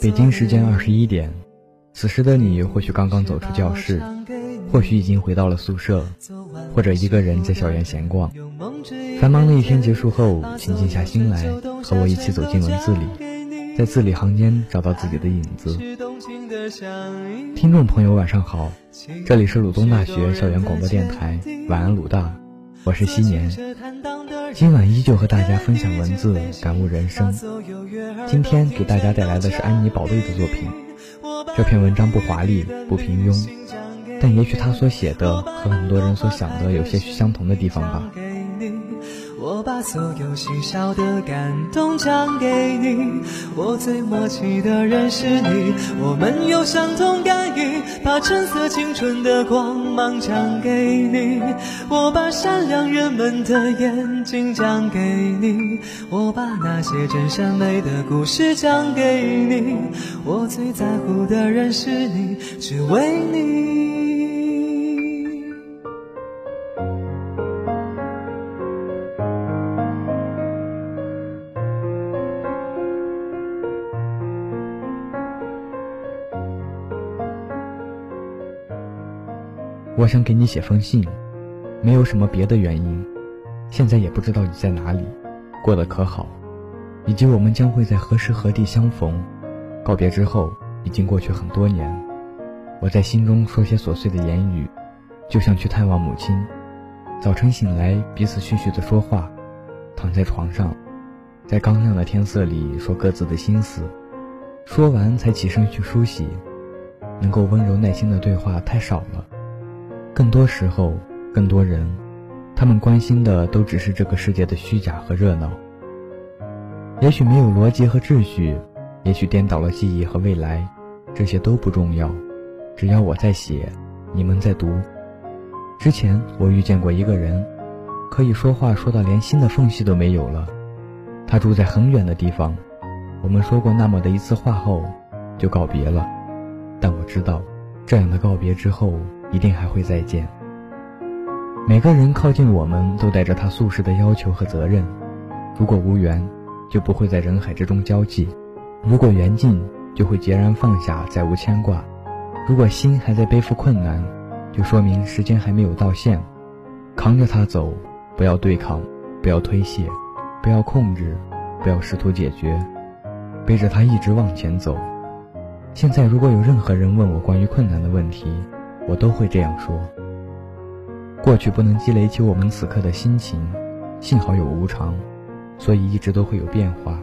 北京时间二十一点，此时的你或许刚刚走出教室，或许已经回到了宿舍，或者一个人在校园闲逛。繁忙的一天结束后，请静下心来，和我一起走进文字里，在字里行间找到自己的影子。听众朋友，晚上好，这里是鲁东大学校园广播电台，晚安鲁大，我是昔年。今晚依旧和大家分享文字，感悟人生。今天给大家带来的是安妮宝贝的作品。这篇文章不华丽，不平庸，但也许他所写的和很多人所想的有些许相同的地方吧。我把所有细小的感动讲给你，我最默契的人是你，我们有相同感应，把橙色青春的光芒讲给你，我把善良人们的眼睛讲给你，我把那些真善美的故事讲给你，我最在乎的人是你，只为你。我想给你写封信，没有什么别的原因。现在也不知道你在哪里，过得可好，以及我们将会在何时何地相逢。告别之后，已经过去很多年。我在心中说些琐碎的言语，就像去探望母亲。早晨醒来，彼此絮絮的说话，躺在床上，在刚亮的天色里说各自的心思，说完才起身去梳洗。能够温柔耐心的对话太少了。更多时候，更多人，他们关心的都只是这个世界的虚假和热闹。也许没有逻辑和秩序，也许颠倒了记忆和未来，这些都不重要。只要我在写，你们在读。之前我遇见过一个人，可以说话说到连心的缝隙都没有了。他住在很远的地方，我们说过那么的一次话后，就告别了。但我知道，这样的告别之后。一定还会再见。每个人靠近我们都带着他宿世的要求和责任。如果无缘，就不会在人海之中交际；如果缘尽，就会截然放下，再无牵挂。如果心还在背负困难，就说明时间还没有到线。扛着他走，不要对抗，不要推卸，不要控制，不要试图解决，背着他一直往前走。现在，如果有任何人问我关于困难的问题，我都会这样说。过去不能积累起我们此刻的心情，幸好有无常，所以一直都会有变化。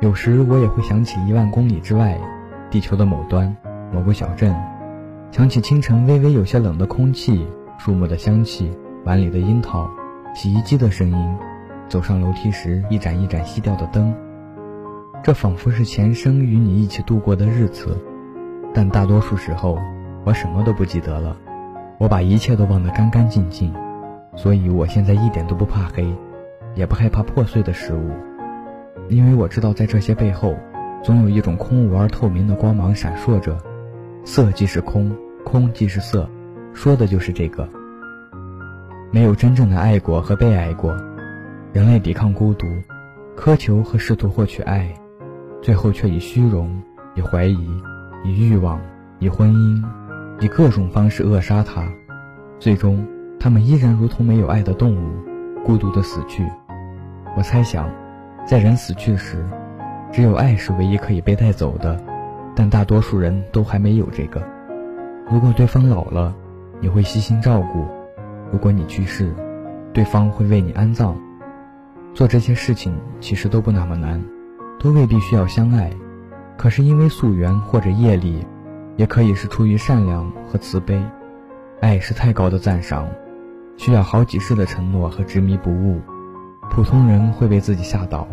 有时我也会想起一万公里之外，地球的某端，某个小镇，想起清晨微微有些冷的空气，树木的香气，碗里的樱桃，洗衣机的声音，走上楼梯时一盏一盏熄掉的灯。这仿佛是前生与你一起度过的日子，但大多数时候。我什么都不记得了，我把一切都忘得干干净净，所以我现在一点都不怕黑，也不害怕破碎的事物，因为我知道在这些背后，总有一种空无而透明的光芒闪烁着。色即是空，空即是色，说的就是这个。没有真正的爱过和被爱过，人类抵抗孤独，苛求和试图获取爱，最后却以虚荣、以怀疑、以欲望、以婚姻。以各种方式扼杀他，最终，他们依然如同没有爱的动物，孤独的死去。我猜想，在人死去时，只有爱是唯一可以被带走的，但大多数人都还没有这个。如果对方老了，你会悉心照顾；如果你去世，对方会为你安葬。做这些事情其实都不那么难，都未必需要相爱，可是因为宿缘或者业力。也可以是出于善良和慈悲，爱是太高的赞赏，需要好几世的承诺和执迷不悟，普通人会被自己吓倒。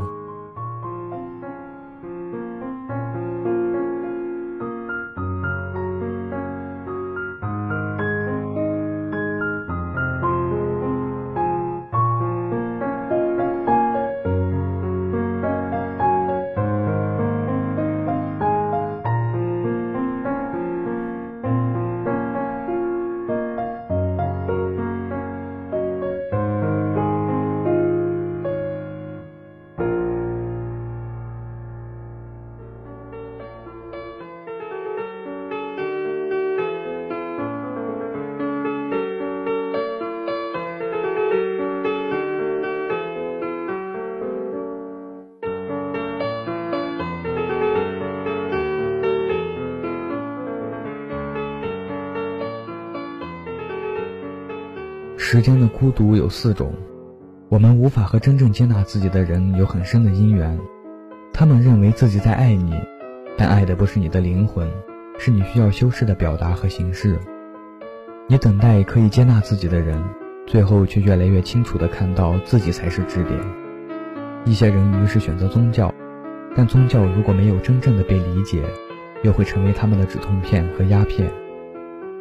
时间的孤独有四种，我们无法和真正接纳自己的人有很深的因缘。他们认为自己在爱你，但爱的不是你的灵魂，是你需要修饰的表达和形式。你等待可以接纳自己的人，最后却越来越清楚地看到自己才是支点。一些人于是选择宗教，但宗教如果没有真正的被理解，又会成为他们的止痛片和鸦片。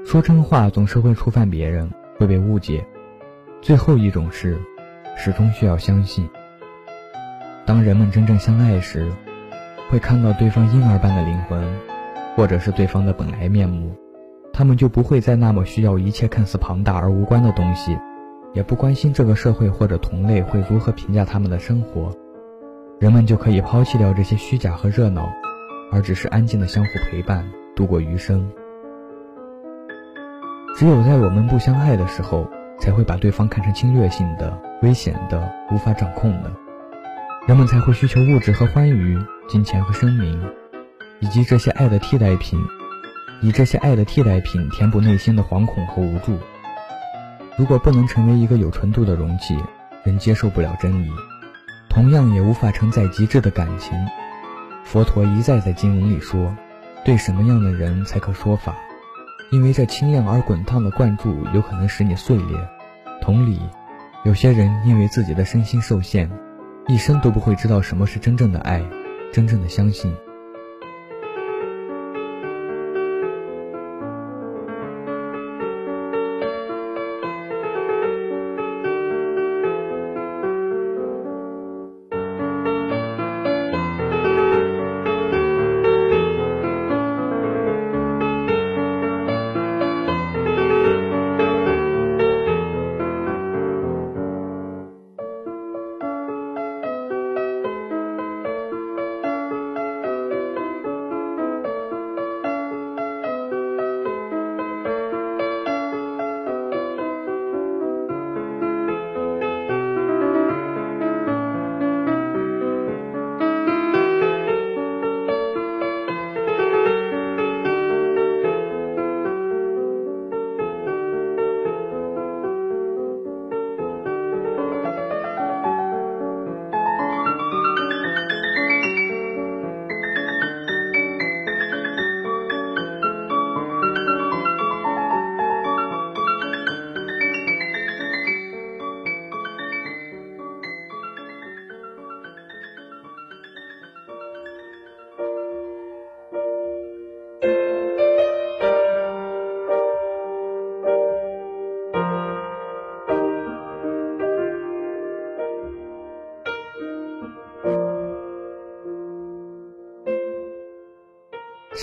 说真话总是会触犯别人。会被误解。最后一种是，始终需要相信。当人们真正相爱时，会看到对方婴儿般的灵魂，或者是对方的本来面目。他们就不会再那么需要一切看似庞大而无关的东西，也不关心这个社会或者同类会如何评价他们的生活。人们就可以抛弃掉这些虚假和热闹，而只是安静的相互陪伴，度过余生。只有在我们不相爱的时候，才会把对方看成侵略性的、危险的、无法掌控的，人们才会需求物质和欢愉、金钱和声名，以及这些爱的替代品，以这些爱的替代品填补内心的惶恐和无助。如果不能成为一个有纯度的容器，人接受不了真理，同样也无法承载极致的感情。佛陀一再在经文里说：“对什么样的人才可说法？”因为这清亮而滚烫的灌注有可能使你碎裂。同理，有些人因为自己的身心受限，一生都不会知道什么是真正的爱，真正的相信。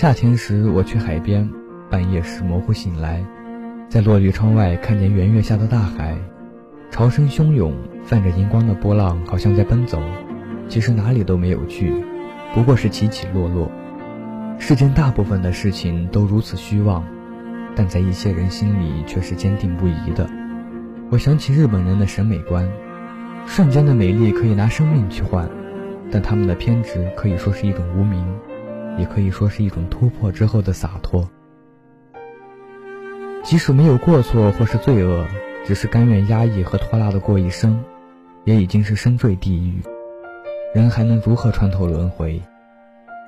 夏天时，我去海边，半夜时模糊醒来，在落地窗外看见圆月下的大海，潮声汹涌，泛着银光的波浪好像在奔走，其实哪里都没有去，不过是起起落落。世间大部分的事情都如此虚妄，但在一些人心里却是坚定不移的。我想起日本人的审美观，瞬间的美丽可以拿生命去换，但他们的偏执可以说是一种无名。也可以说是一种突破之后的洒脱。即使没有过错或是罪恶，只是甘愿压抑和拖拉的过一生，也已经是深坠地狱。人还能如何穿透轮回？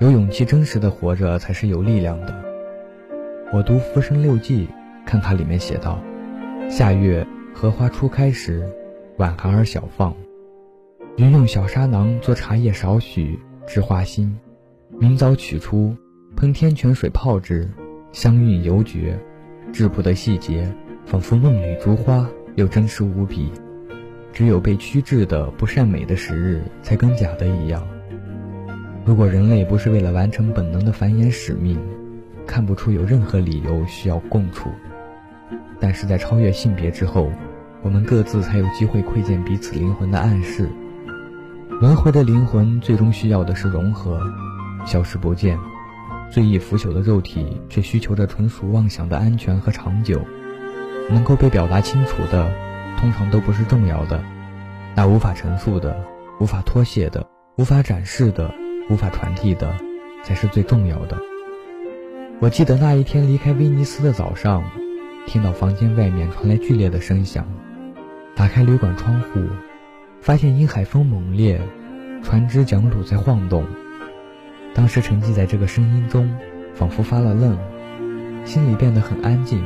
有勇气真实的活着，才是有力量的。我读《浮生六记》，看它里面写道：夏月荷花初开时，晚寒而小放，云用小砂囊做茶叶少许，知花心。明早取出，喷天泉水泡之，香韵犹绝。质朴的细节，仿佛梦里竹花，又真实无比。只有被曲制的不善美的时日，才跟假的一样。如果人类不是为了完成本能的繁衍使命，看不出有任何理由需要共处。但是在超越性别之后，我们各自才有机会窥见彼此灵魂的暗示。轮回的灵魂最终需要的是融合。消失不见，最易腐朽的肉体却需求着纯属妄想的安全和长久。能够被表达清楚的，通常都不是重要的；那无法陈述的、无法脱卸的、无法展示的、无法传递的，才是最重要的。我记得那一天离开威尼斯的早上，听到房间外面传来剧烈的声响，打开旅馆窗户，发现因海风猛烈，船只桨橹在晃动。当时沉浸在这个声音中，仿佛发了愣，心里变得很安静。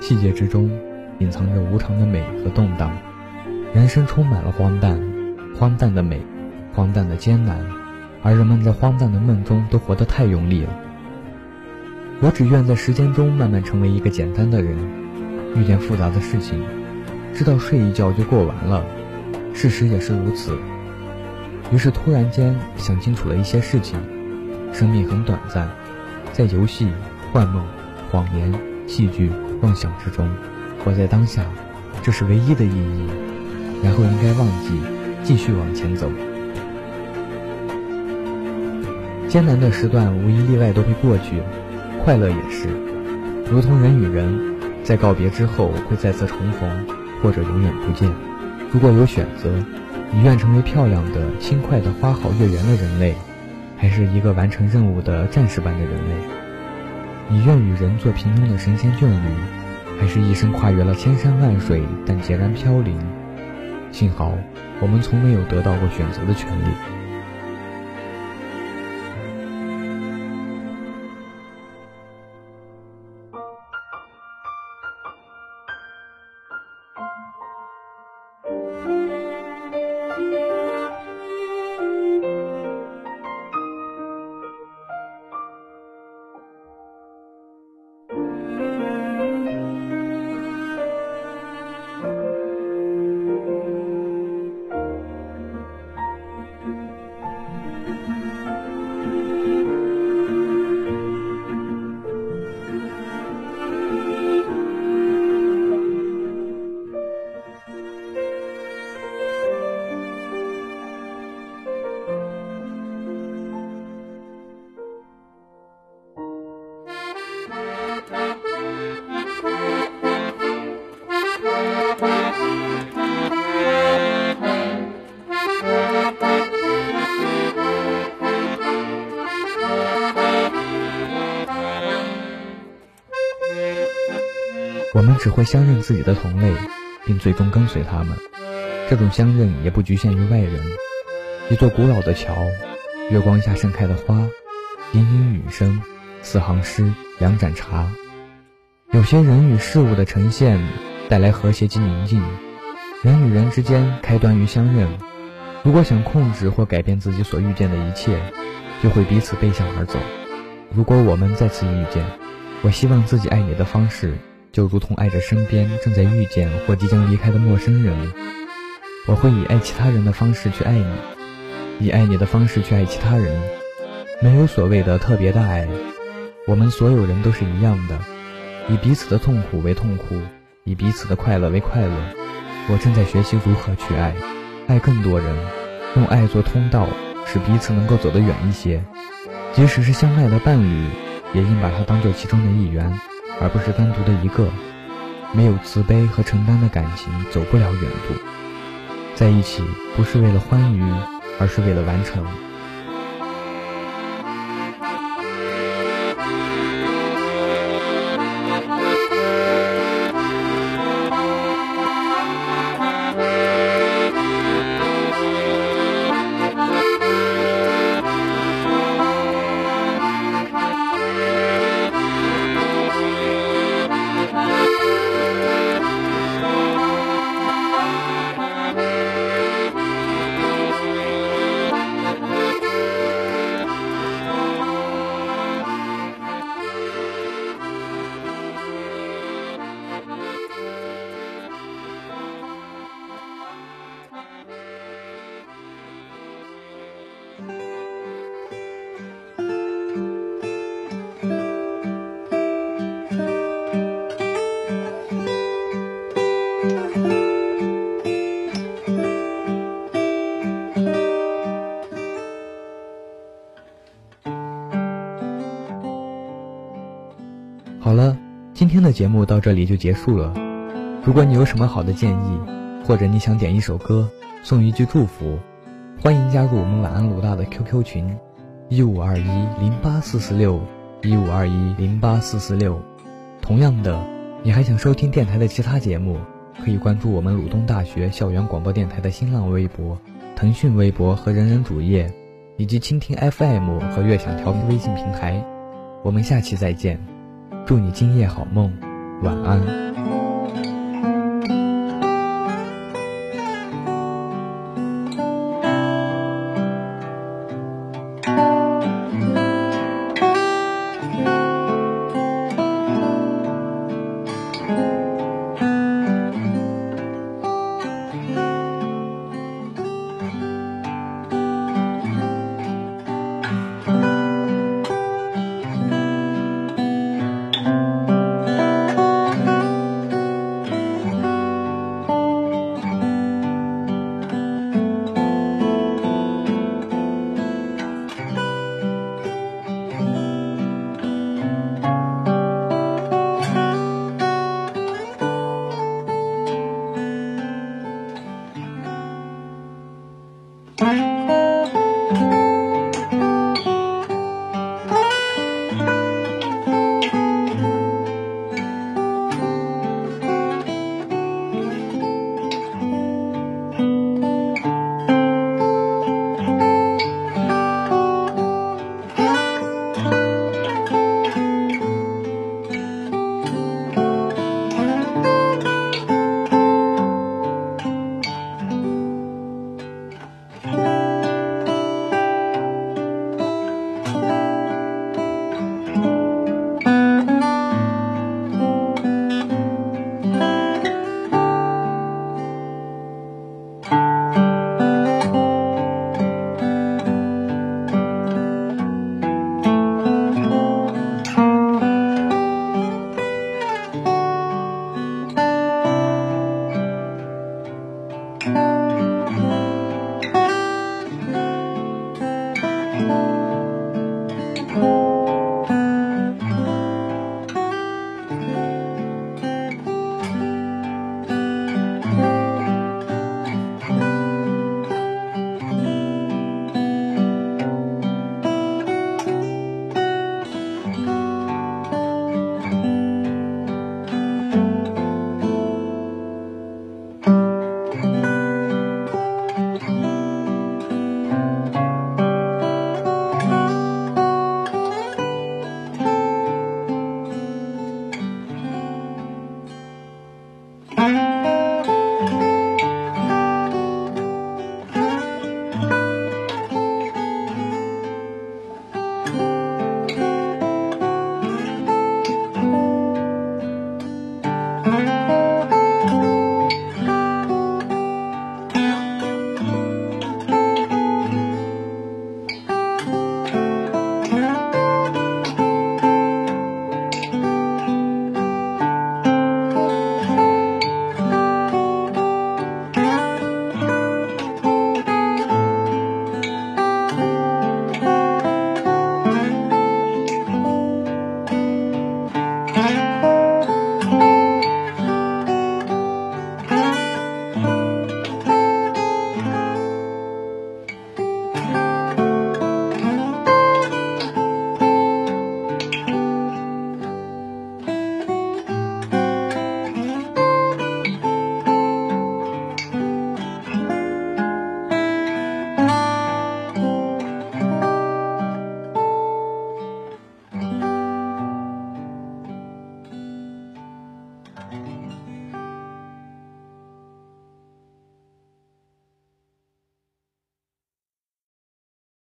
细节之中，隐藏着无常的美和动荡。人生充满了荒诞，荒诞的美，荒诞的艰难，而人们在荒诞的梦中都活得太用力了。我只愿在时间中慢慢成为一个简单的人，遇见复杂的事情，知道睡一觉就过完了，事实也是如此。于是突然间想清楚了一些事情。生命很短暂，在游戏、幻梦、谎言、戏剧、妄想之中，活在当下，这是唯一的意义。然后应该忘记，继续往前走。艰难的时段无一例外都会过去，快乐也是。如同人与人，在告别之后会再次重逢，或者永远不见。如果有选择，你愿成为漂亮的、轻快的、花好月圆的人类？还是一个完成任务的战士般的人类，你愿与人做平庸的神仙眷侣，还是一生跨越了千山万水但孑然飘零？幸好，我们从没有得到过选择的权利。我们只会相认自己的同类，并最终跟随他们。这种相认也不局限于外人。一座古老的桥，月光下盛开的花，隐隐雨声，四行诗，两盏茶。有些人与事物的呈现，带来和谐及宁静。人与人之间开端于相认。如果想控制或改变自己所遇见的一切，就会彼此背向而走。如果我们再次遇见，我希望自己爱你的方式。就如同爱着身边正在遇见或即将离开的陌生人，我会以爱其他人的方式去爱你，以爱你的方式去爱其他人。没有所谓的特别的爱，我们所有人都是一样的，以彼此的痛苦为痛苦，以彼此的快乐为快乐。我正在学习如何去爱，爱更多人，用爱做通道，使彼此能够走得远一些。即使是相爱的伴侣，也应把它当做其中的一员。而不是单独的一个，没有慈悲和承担的感情，走不了远路。在一起不是为了欢愉，而是为了完成。的节目到这里就结束了。如果你有什么好的建议，或者你想点一首歌，送一句祝福，欢迎加入我们晚安鲁大的 QQ 群：一五二一零八四四六一五二一零八四四六。同样的，你还想收听电台的其他节目，可以关注我们鲁东大学校园广播电台的新浪微博、腾讯微博和人人主页，以及蜻蜓 FM 和悦享调频微信平台。我们下期再见，祝你今夜好梦，晚安。Bye.